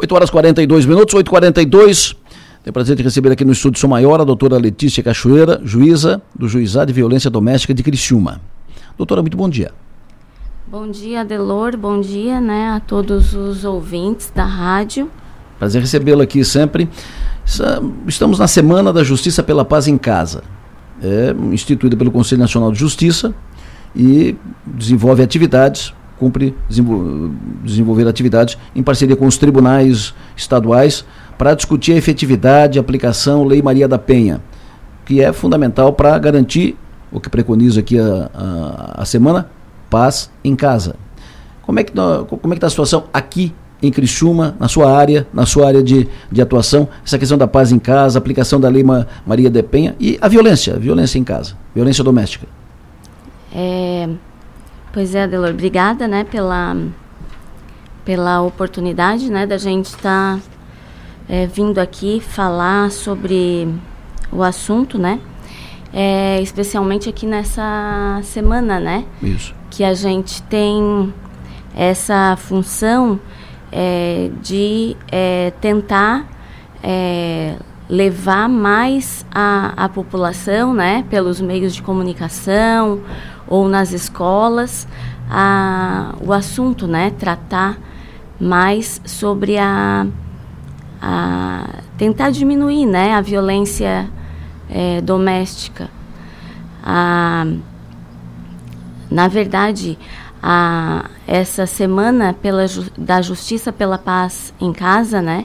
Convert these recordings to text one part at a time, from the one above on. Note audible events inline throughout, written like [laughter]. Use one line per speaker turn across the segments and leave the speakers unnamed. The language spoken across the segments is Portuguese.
8 horas 42 minutos, 8h42. Tenho prazer de receber aqui no Estúdio São Maior a doutora Letícia Cachoeira, juíza do Juizado de Violência Doméstica de Criciúma. Doutora, muito bom dia.
Bom dia, Delor. Bom dia né, a todos os ouvintes da rádio.
Prazer recebê-lo aqui sempre. Estamos na Semana da Justiça pela Paz em Casa, é instituída pelo Conselho Nacional de Justiça e desenvolve atividades cumpre desenvolver atividades em parceria com os tribunais estaduais para discutir a efetividade e aplicação Lei Maria da Penha, que é fundamental para garantir o que preconiza aqui a, a, a, semana, paz em casa. Como é que como é que está a situação aqui em Criciúma, na sua área, na sua área de, de atuação, essa questão da paz em casa, aplicação da Lei Maria da Penha e a violência, a violência em casa, violência doméstica?
É, Pois é, Adelor, obrigada, né, pela, pela oportunidade, né, da gente estar tá, é, vindo aqui falar sobre o assunto, né, é, especialmente aqui nessa semana, né,
Isso.
que a gente tem essa função é, de é, tentar é, levar mais a, a população, né, pelos meios de comunicação ou nas escolas, a, o assunto, né, tratar mais sobre a, a tentar diminuir, né, a violência é, doméstica. A, na verdade, a, essa semana pela, da Justiça pela Paz em Casa, né,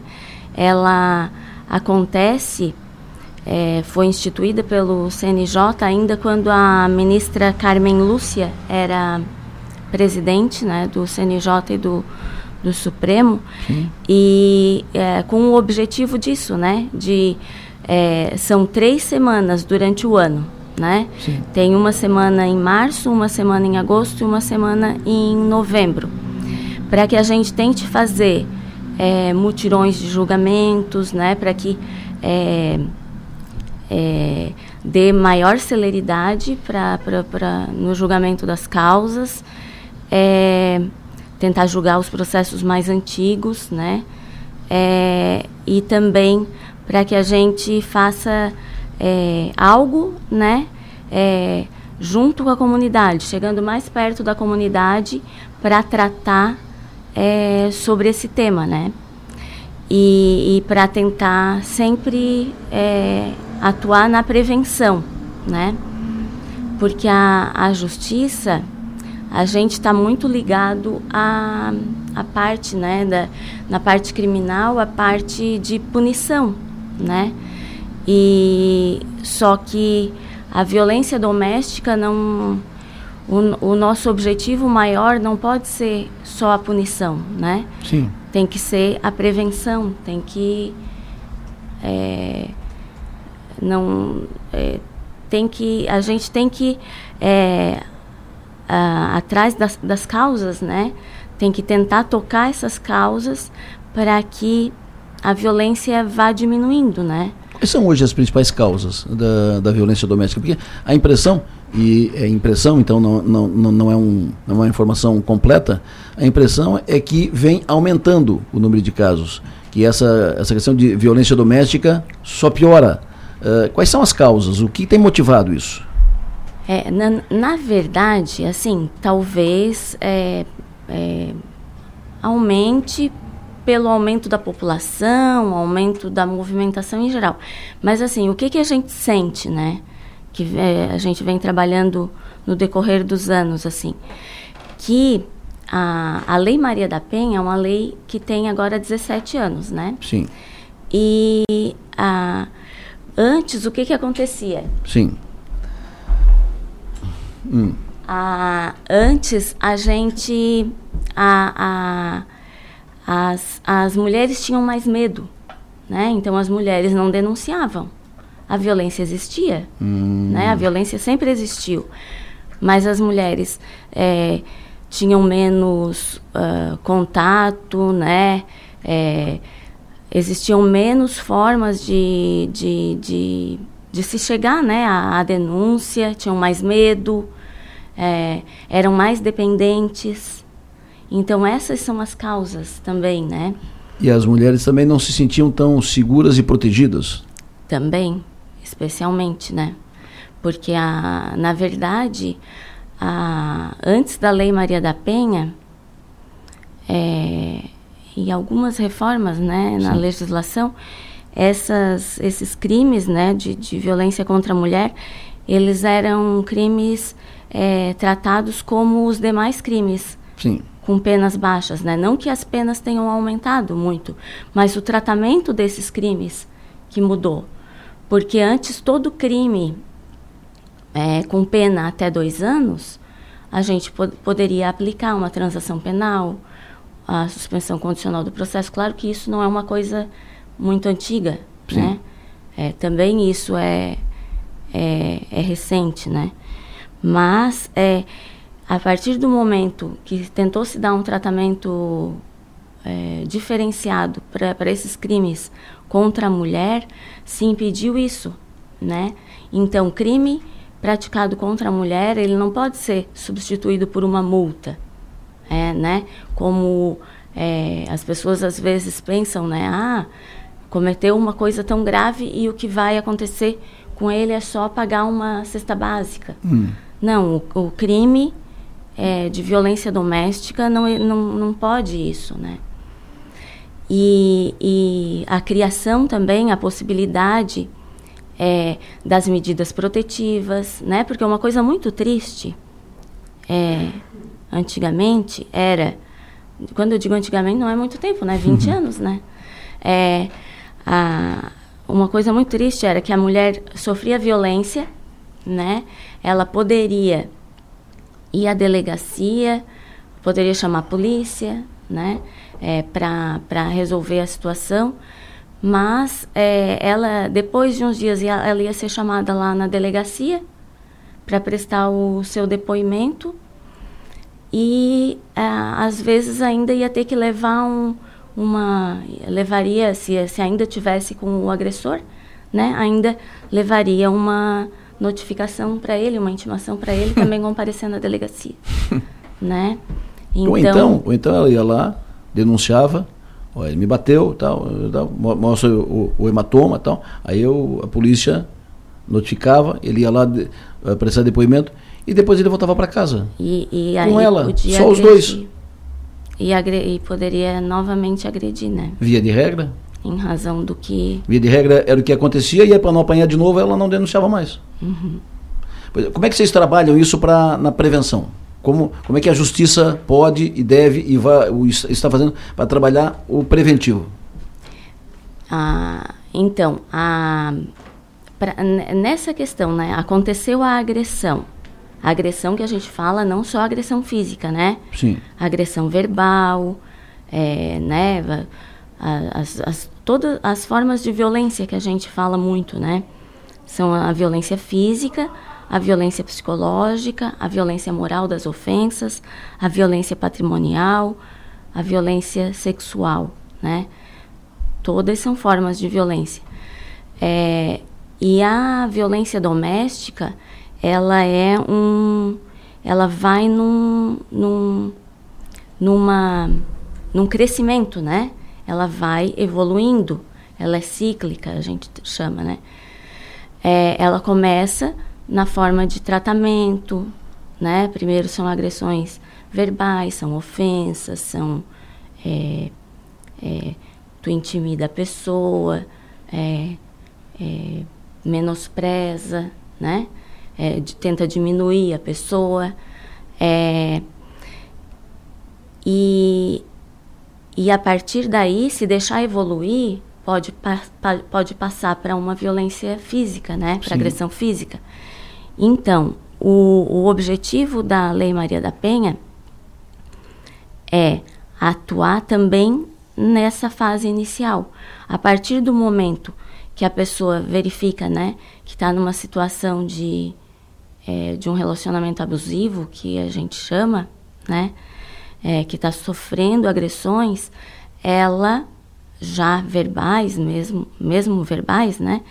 ela acontece, é, foi instituída pelo CNJ ainda quando a ministra Carmen Lúcia era presidente né, do CNJ e do, do Supremo, Sim. e é, com o objetivo disso, né, de é, são três semanas durante o ano, né? Sim. Tem uma semana em março, uma semana em agosto e uma semana em novembro, para que a gente tente fazer é, mutirões de julgamentos, né, para que é, é, dê maior celeridade pra, no julgamento das causas, é, tentar julgar os processos mais antigos, né, é, e também para que a gente faça é, algo, né, junto com a comunidade, chegando mais perto da comunidade para tratar é, sobre esse tema, né? E, e para tentar sempre é, atuar na prevenção, né? Porque a, a justiça, a gente está muito ligado à, à parte, né? Da, na parte criminal, a parte de punição, né? E só que a violência doméstica não o, o, nosso objetivo maior não pode ser só a punição, né?
Sim.
Tem que ser a prevenção, tem que é, não é, tem que a gente tem que é, a, atrás das, das causas, né? Tem que tentar tocar essas causas para que a violência vá diminuindo, né?
Quais são hoje as principais causas da, da violência doméstica? Porque a impressão e é impressão, então não, não, não, é um, não é uma informação completa, a impressão é que vem aumentando o número de casos, que essa, essa questão de violência doméstica só piora. Uh, quais são as causas? O que tem motivado isso?
É, na, na verdade, assim, talvez é, é, aumente pelo aumento da população, aumento da movimentação em geral. Mas assim, o que, que a gente sente, né? que é, a gente vem trabalhando no decorrer dos anos, assim, que a, a Lei Maria da Penha é uma lei que tem agora 17 anos, né?
Sim.
E a, antes, o que que acontecia?
Sim.
Hum. A, antes, a gente... A, a, as, as mulheres tinham mais medo, né? Então, as mulheres não denunciavam a violência existia, hum. né? A violência sempre existiu, mas as mulheres é, tinham menos uh, contato, né? É, existiam menos formas de, de, de, de, se chegar, né? À, à denúncia, tinham mais medo, é, eram mais dependentes. Então essas são as causas também, né?
E as mulheres também não se sentiam tão seguras e protegidas?
Também, especialmente, né? Porque, a, na verdade, a, antes da Lei Maria da Penha, é, e algumas reformas né, na Sim. legislação, essas, esses crimes né, de, de violência contra a mulher, eles eram crimes é, tratados como os demais crimes.
Sim.
Com penas baixas, né? Não que as penas tenham aumentado muito, mas o tratamento desses crimes que mudou. Porque antes todo crime é, com pena até dois anos, a gente pod poderia aplicar uma transação penal, a suspensão condicional do processo. Claro que isso não é uma coisa muito antiga, Sim. né? É, também isso é, é, é, recente, né? Mas é, a partir do momento que tentou se dar um tratamento é, diferenciado para esses crimes contra a mulher, se impediu isso, né? Então, crime praticado contra a mulher, ele não pode ser substituído por uma multa, é, né? Como é, as pessoas às vezes pensam, né? Ah, cometeu uma coisa tão grave e o que vai acontecer com ele é só pagar uma cesta básica. Hum. Não, o, o crime é, de violência doméstica não, não, não pode isso, né? E, e a criação também, a possibilidade é, das medidas protetivas, né? Porque uma coisa muito triste é, antigamente era, quando eu digo antigamente não é muito tempo, né? 20 uhum. anos, né? É, a, uma coisa muito triste era que a mulher sofria violência, né? Ela poderia ir à delegacia, poderia chamar a polícia, né? É, para resolver a situação, mas é, ela depois de uns dias ela ia ser chamada lá na delegacia para prestar o seu depoimento e é, às vezes ainda ia ter que levar um, uma levaria se, se ainda tivesse com o agressor, né? Ainda levaria uma notificação para ele, uma intimação para ele também [laughs] comparecer na delegacia, [laughs] né?
Então, ou então, ou então ela ia lá, denunciava, ó, ele me bateu, tal, tal mostra o, o, hematoma, tal. Aí eu, a polícia notificava, ele ia lá de, uh, prestar depoimento e depois ele voltava para casa.
E, e
com ela, só os dois.
E, e, poderia novamente agredir, né?
Via de regra?
Em razão do que.
Via de regra era o que acontecia e para não apanhar de novo ela não denunciava mais. Uhum. Como é que vocês trabalham isso pra, na prevenção? Como, como é que a justiça pode e deve e vai, está fazendo para trabalhar o preventivo?
Ah, então, a, pra, nessa questão, né, aconteceu a agressão. A agressão que a gente fala, não só a agressão física, né?
Sim.
A agressão verbal, é, né? As, as, todas as formas de violência que a gente fala muito, né? São a violência física, a violência psicológica, a violência moral das ofensas, a violência patrimonial, a violência sexual, né? Todas são formas de violência. É, e a violência doméstica, ela é um ela vai num, num numa num crescimento, né? Ela vai evoluindo, ela é cíclica, a gente chama, né? É, ela começa na forma de tratamento, né? Primeiro são agressões verbais, são ofensas, são é, é, tu intimida a pessoa, é, é menospreza, né? É, de, tenta diminuir a pessoa. É, e, e a partir daí, se deixar evoluir, pode, pa, pode passar para uma violência física, né? Para agressão física. Então, o, o objetivo da Lei Maria da Penha é atuar também nessa fase inicial. A partir do momento que a pessoa verifica, né, que está numa situação de é, de um relacionamento abusivo, que a gente chama, né, é, que está sofrendo agressões, ela já verbais mesmo, mesmo verbais, né,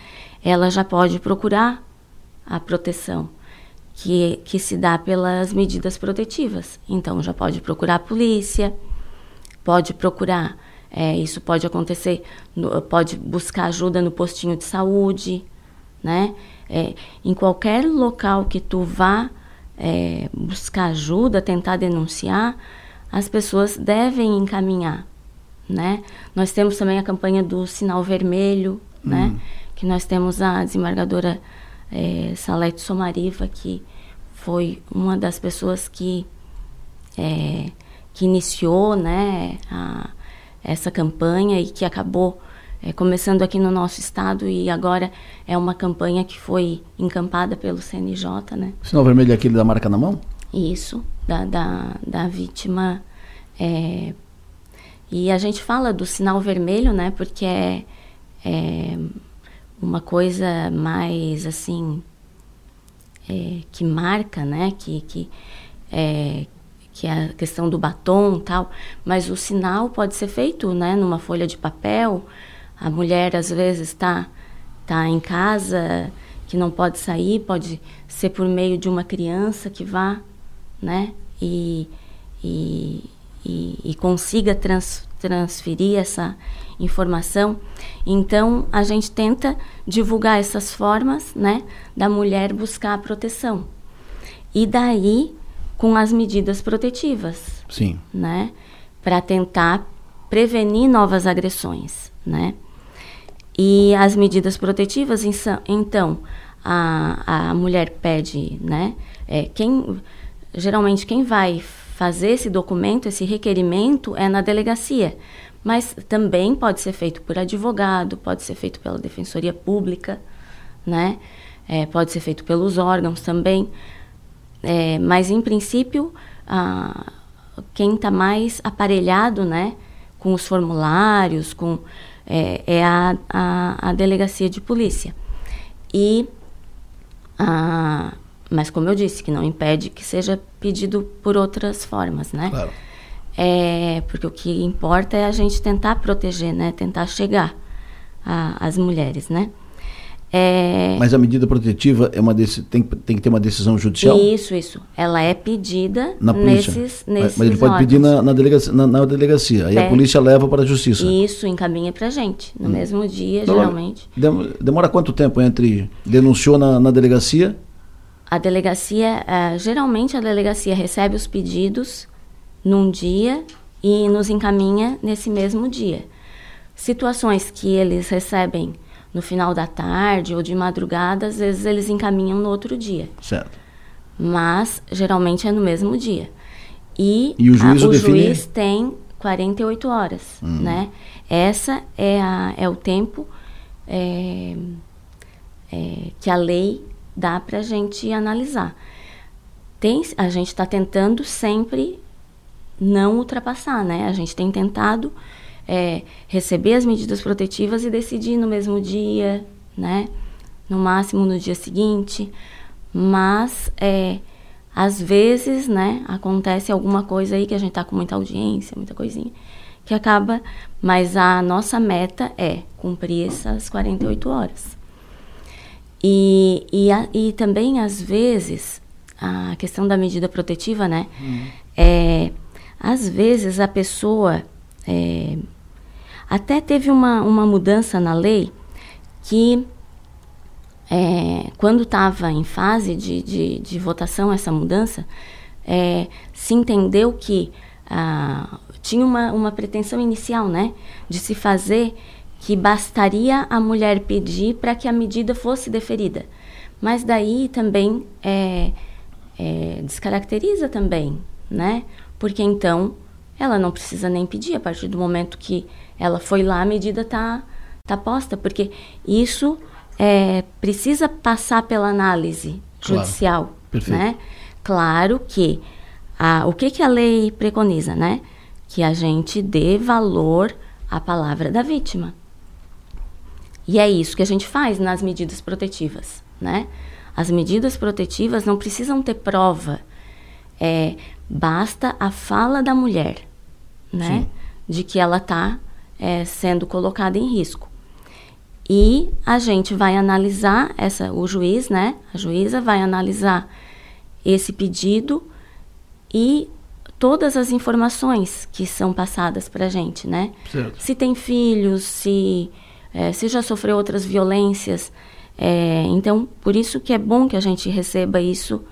ela já pode procurar a proteção que, que se dá pelas medidas protetivas. Então, já pode procurar a polícia, pode procurar É, isso pode acontecer, no, pode buscar ajuda no postinho de saúde, né? É, em qualquer local que tu vá é, buscar ajuda, tentar denunciar, as pessoas devem encaminhar, né? Nós temos também a campanha do sinal vermelho, né? Hum. Que nós temos a desembargadora é, Salete Somariva, que foi uma das pessoas que é, que iniciou, né? A, essa campanha e que acabou é, começando aqui no nosso estado e agora é uma campanha que foi encampada pelo CNJ, né?
O sinal vermelho é aquele da marca na mão?
Isso, da, da, da vítima. É, e a gente fala do sinal vermelho, né? Porque é, é uma coisa mais assim é, que marca, né? Que, que, é, que é a questão do batom tal, mas o sinal pode ser feito né, numa folha de papel. A mulher às vezes está tá em casa, que não pode sair, pode ser por meio de uma criança que vá, né? E, e, e, e consiga trans, transferir essa informação. Então, a gente tenta divulgar essas formas, né, da mulher buscar a proteção. E daí com as medidas protetivas.
Sim.
Né? Para tentar prevenir novas agressões, né? E as medidas protetivas, então, a, a mulher pede, né? É, quem, geralmente, quem vai fazer esse documento, esse requerimento, é na delegacia. Mas também pode ser feito por advogado, pode ser feito pela defensoria pública, né? É, pode ser feito pelos órgãos também. É, mas, em princípio, a, quem está mais aparelhado né, com os formulários com, é, é a, a, a, delegacia de polícia. E, a, mas, como eu disse, que não impede que seja pedido por outras formas, né? Claro. É, porque o que importa é a gente tentar proteger, né? Tentar chegar às mulheres, né?
É... Mas a medida protetiva é uma desse, tem, tem que ter uma decisão judicial?
Isso, isso. Ela é pedida na polícia. nesses, nesses
Mas ele pode
órgãos.
pedir na, na, delegacia, na, na delegacia. Aí é. a polícia leva para a justiça.
Isso, encaminha para a gente. No hum. mesmo dia, então, geralmente.
Demora quanto tempo entre denunciou na, na delegacia?
A delegacia, uh, geralmente a delegacia recebe os pedidos num dia e nos encaminha nesse mesmo dia. Situações que eles recebem no final da tarde ou de madrugada, às vezes eles encaminham no outro dia.
Certo.
Mas geralmente é no mesmo dia. E,
e o, juiz,
a,
o define...
juiz tem 48 horas, hum. né? Essa é, a, é o tempo é, é, que a lei dá para a gente analisar. Tem, a gente está tentando sempre não ultrapassar, né? A gente tem tentado é, receber as medidas protetivas e decidir no mesmo dia, né? No máximo no dia seguinte. Mas, é, às vezes, né, acontece alguma coisa aí que a gente tá com muita audiência, muita coisinha, que acaba. Mas a nossa meta é cumprir essas 48 horas. E, e, a, e também, às vezes, a questão da medida protetiva, né? Hum. É, às vezes a pessoa é, até teve uma, uma mudança na lei que, é, quando estava em fase de, de, de, votação essa mudança, é, se entendeu que ah, tinha uma, uma pretensão inicial, né, de se fazer que bastaria a mulher pedir para que a medida fosse deferida. Mas daí também é, é, descaracteriza também, né? Porque então ela não precisa nem pedir a partir do momento que ela foi lá, a medida está tá posta, porque isso é, precisa passar pela análise judicial, claro. né? Claro que a, o que, que a lei preconiza, né? Que a gente dê valor à palavra da vítima. E é isso que a gente faz nas medidas protetivas, né? As medidas protetivas não precisam ter prova, é, basta a fala da mulher, né? Sim. De que ela está é, sendo colocada em risco. E a gente vai analisar, essa, o juiz, né? A juíza vai analisar esse pedido e todas as informações que são passadas para a gente, né? Certo. Se tem filhos, se, é, se já sofreu outras violências. É, então, por isso que é bom que a gente receba isso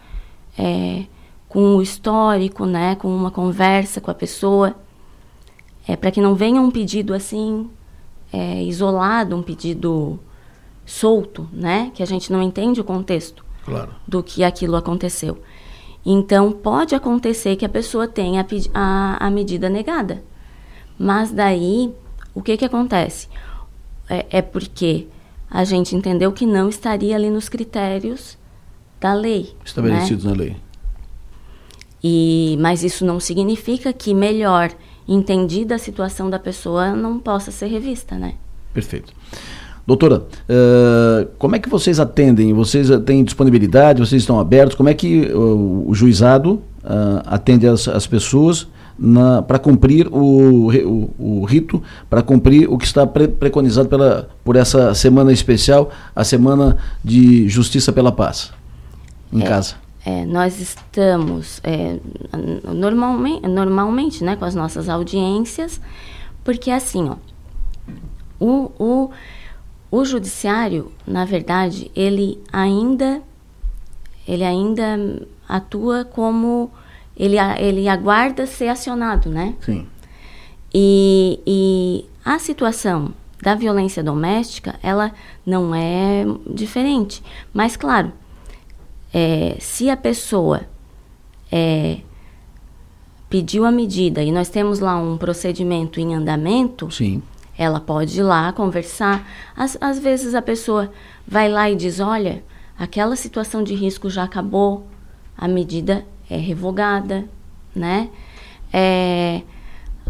é, com o histórico, né? Com uma conversa com a pessoa. É, para que não venha um pedido assim, é, isolado, um pedido solto, né? Que a gente não entende o contexto claro. do que aquilo aconteceu. Então, pode acontecer que a pessoa tenha a, a medida negada. Mas daí, o que, que acontece? É, é porque a gente entendeu que não estaria ali nos critérios da lei.
Estabelecidos né? na lei.
E, mas isso não significa que melhor entendida a situação da pessoa não possa ser revista, né?
Perfeito. Doutora, uh, como é que vocês atendem? Vocês têm disponibilidade? Vocês estão abertos? Como é que uh, o juizado uh, atende as, as pessoas para cumprir o, o, o rito, para cumprir o que está pre preconizado pela, por essa semana especial, a Semana de Justiça pela Paz, em
é,
casa?
É, nós estamos é, normalmente, normalmente né, com as nossas audiências, porque assim, ó, o, o o judiciário, na verdade, ele ainda ele ainda atua como ele, ele aguarda ser acionado, né?
Sim.
E, e a situação da violência doméstica, ela não é diferente. Mas, claro, é, se a pessoa é, pediu a medida e nós temos lá um procedimento em andamento,
Sim.
Ela pode ir lá conversar. Às, às vezes a pessoa vai lá e diz: olha, aquela situação de risco já acabou, a medida é revogada, né? É,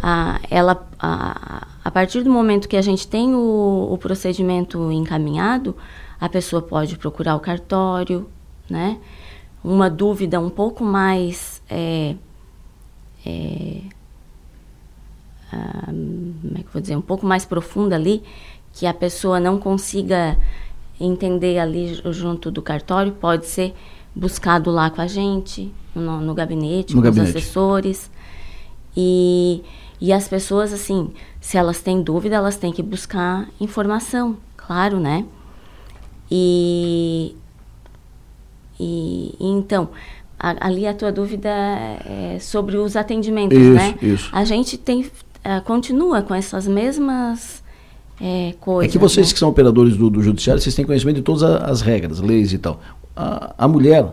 a, ela, a, a partir do momento que a gente tem o, o procedimento encaminhado, a pessoa pode procurar o cartório, né? Uma dúvida um pouco mais é, é, como é que vou dizer, um pouco mais profunda ali, que a pessoa não consiga entender ali junto do cartório, pode ser buscado lá com a gente, no, no gabinete, no com gabinete. os assessores. E, e as pessoas, assim, se elas têm dúvida, elas têm que buscar informação, claro, né? E, e, e então, a, ali a tua dúvida é sobre os atendimentos,
isso,
né?
Isso.
A gente tem uh, continua com essas mesmas é, coisas.
É que vocês
né?
que são operadores do, do, judiciário, vocês têm conhecimento de todas as regras, leis e tal. A, a mulher,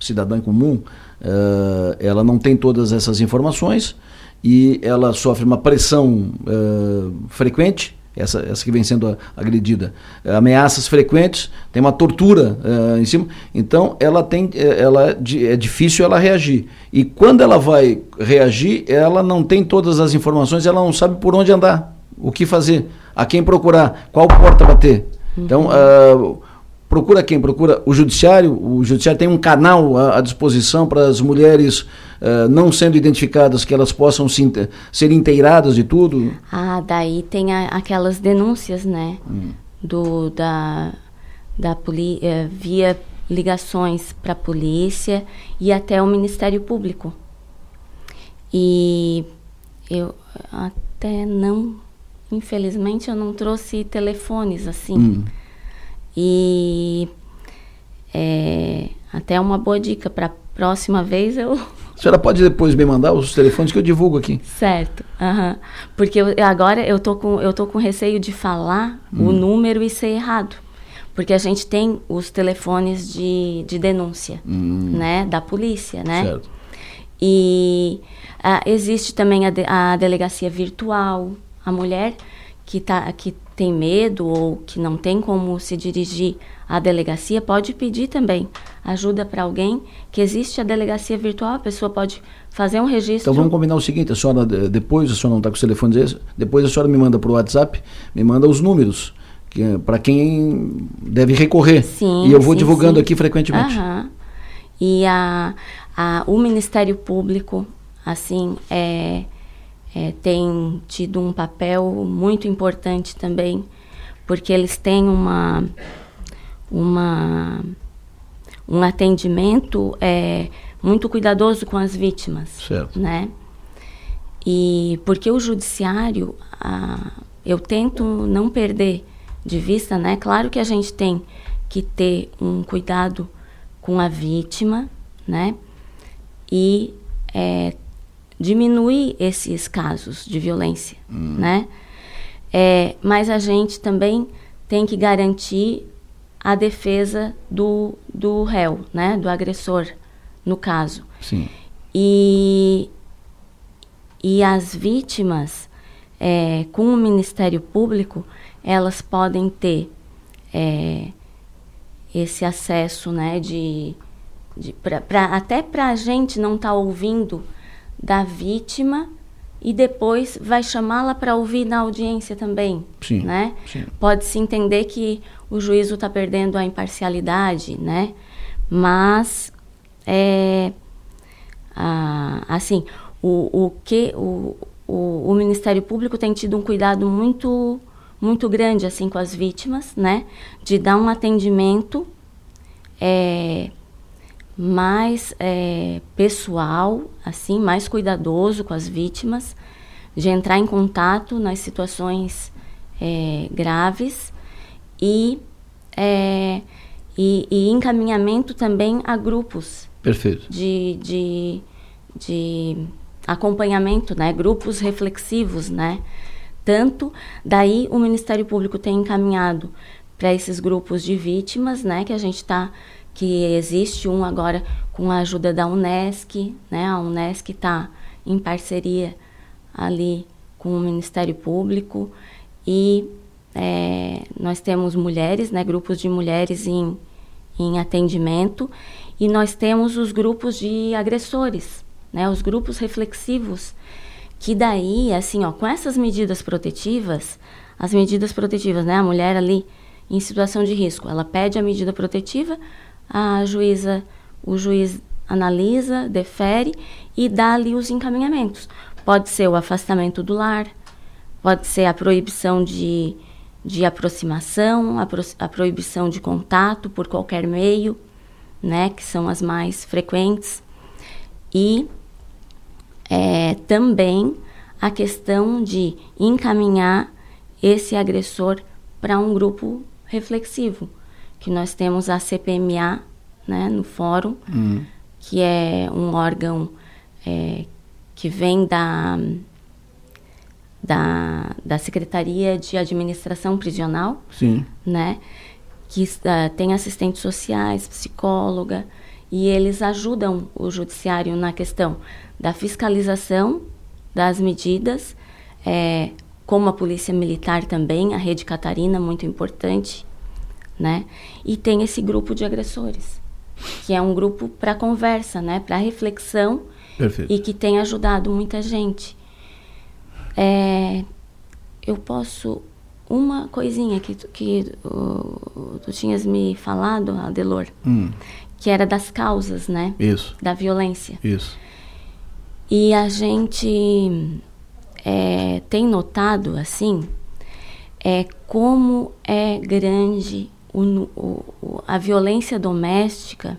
cidadã comum, uh, ela não tem todas essas informações e ela sofre uma pressão uh, frequente essa, essa que vem sendo agredida, ameaças frequentes, tem uma tortura uh, em cima, então ela tem, ela é difícil ela reagir. E quando ela vai reagir, ela não tem todas as informações, ela não sabe por onde andar, o que fazer, a quem procurar, qual porta bater. Então, uh, procura quem? Procura o judiciário. O judiciário tem um canal à, à disposição para as mulheres uh, não sendo identificadas, que elas possam se, ser inteiradas de tudo.
Ah, daí tem a, aquelas denúncias, né? Hum. Do, da, da poli, eh, via ligações para a polícia e até o Ministério Público. E eu até não, infelizmente, eu não trouxe telefones assim. Hum e é, até uma boa dica para a próxima vez eu.
A senhora pode depois me mandar os telefones que eu divulgo aqui.
Certo. Uhum. Porque eu, agora eu tô com eu tô com receio de falar hum. o número e ser errado. Porque a gente tem os telefones de, de denúncia, hum. né, da polícia, né? Certo. E uh, existe também a, de, a delegacia virtual. A mulher que tá que tem medo ou que não tem como se dirigir à delegacia, pode pedir também ajuda para alguém, que existe a delegacia virtual, a pessoa pode fazer um registro.
Então vamos combinar o seguinte, a senhora, depois, a senhora não está com os telefones, depois a senhora me manda para o WhatsApp, me manda os números, que, é para quem deve recorrer.
Sim,
e eu vou
sim,
divulgando
sim.
aqui frequentemente.
Uhum. E a, a, o Ministério Público, assim, é é, tem tido um papel muito importante também, porque eles têm uma, uma, um atendimento é, muito cuidadoso com as vítimas.
Certo.
Né? E porque o judiciário, a, eu tento não perder de vista, né? Claro que a gente tem que ter um cuidado com a vítima, né? E é, diminuir esses casos de violência, hum. né? É, mas a gente também tem que garantir a defesa do, do réu, né? Do agressor, no caso.
Sim.
E, e as vítimas, é, com o Ministério Público, elas podem ter é, esse acesso, né, de, de pra, pra até para a gente não estar tá ouvindo da vítima e depois vai chamá-la para ouvir na audiência também,
sim,
né?
Sim.
Pode-se entender que o juízo está perdendo a imparcialidade, né? Mas, é, ah, assim, o, o que o, o, o, Ministério Público tem tido um cuidado muito muito grande assim com as vítimas, né? De dar um atendimento é, mais é, pessoal, assim, mais cuidadoso com as vítimas, de entrar em contato nas situações é, graves e, é, e, e, encaminhamento também a grupos
Perfeito.
De, de, de acompanhamento, né? Grupos reflexivos, né? Tanto daí o Ministério Público tem encaminhado para esses grupos de vítimas, né? Que a gente está que existe um agora com a ajuda da Unesc, né? A Unesc está em parceria ali com o Ministério Público e é, nós temos mulheres, né? Grupos de mulheres em, em atendimento e nós temos os grupos de agressores, né? Os grupos reflexivos que daí, assim, ó, com essas medidas protetivas, as medidas protetivas, né? A mulher ali em situação de risco, ela pede a medida protetiva, a juíza, o juiz analisa, defere e dá ali os encaminhamentos. Pode ser o afastamento do lar, pode ser a proibição de, de aproximação, a, pro, a proibição de contato por qualquer meio, né, que são as mais frequentes. E é, também a questão de encaminhar esse agressor para um grupo reflexivo que nós temos a CPMA, né, no fórum,
uhum.
que é um órgão é, que vem da, da, da Secretaria de Administração Prisional,
Sim.
né, que uh, tem assistentes sociais, psicóloga, e eles ajudam o judiciário na questão da fiscalização das medidas, é, como a Polícia Militar também, a Rede Catarina, muito importante, né? E tem esse grupo de agressores, que é um grupo para conversa, né? Para reflexão
Perfeito.
e que tem ajudado muita gente. É, eu posso uma coisinha que tu, que uh, tu tinhas me falado, Adelor,
hum.
que era das causas, né?
Isso.
Da violência.
Isso.
E a gente é, tem notado assim é como é grande o, o, a violência doméstica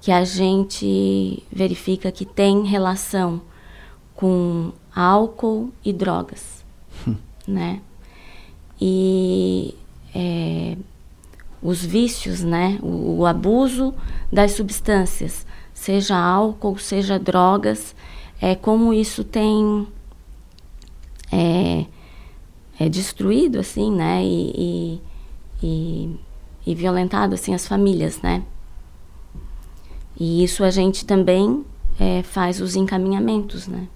que a gente verifica que tem relação com álcool e drogas,
hum.
né? E é, os vícios, né? O, o, abuso das substâncias, seja álcool, seja drogas, é como isso tem é, é destruído, assim, né? e, e e, e violentado assim as famílias, né? E isso a gente também é, faz os encaminhamentos, né?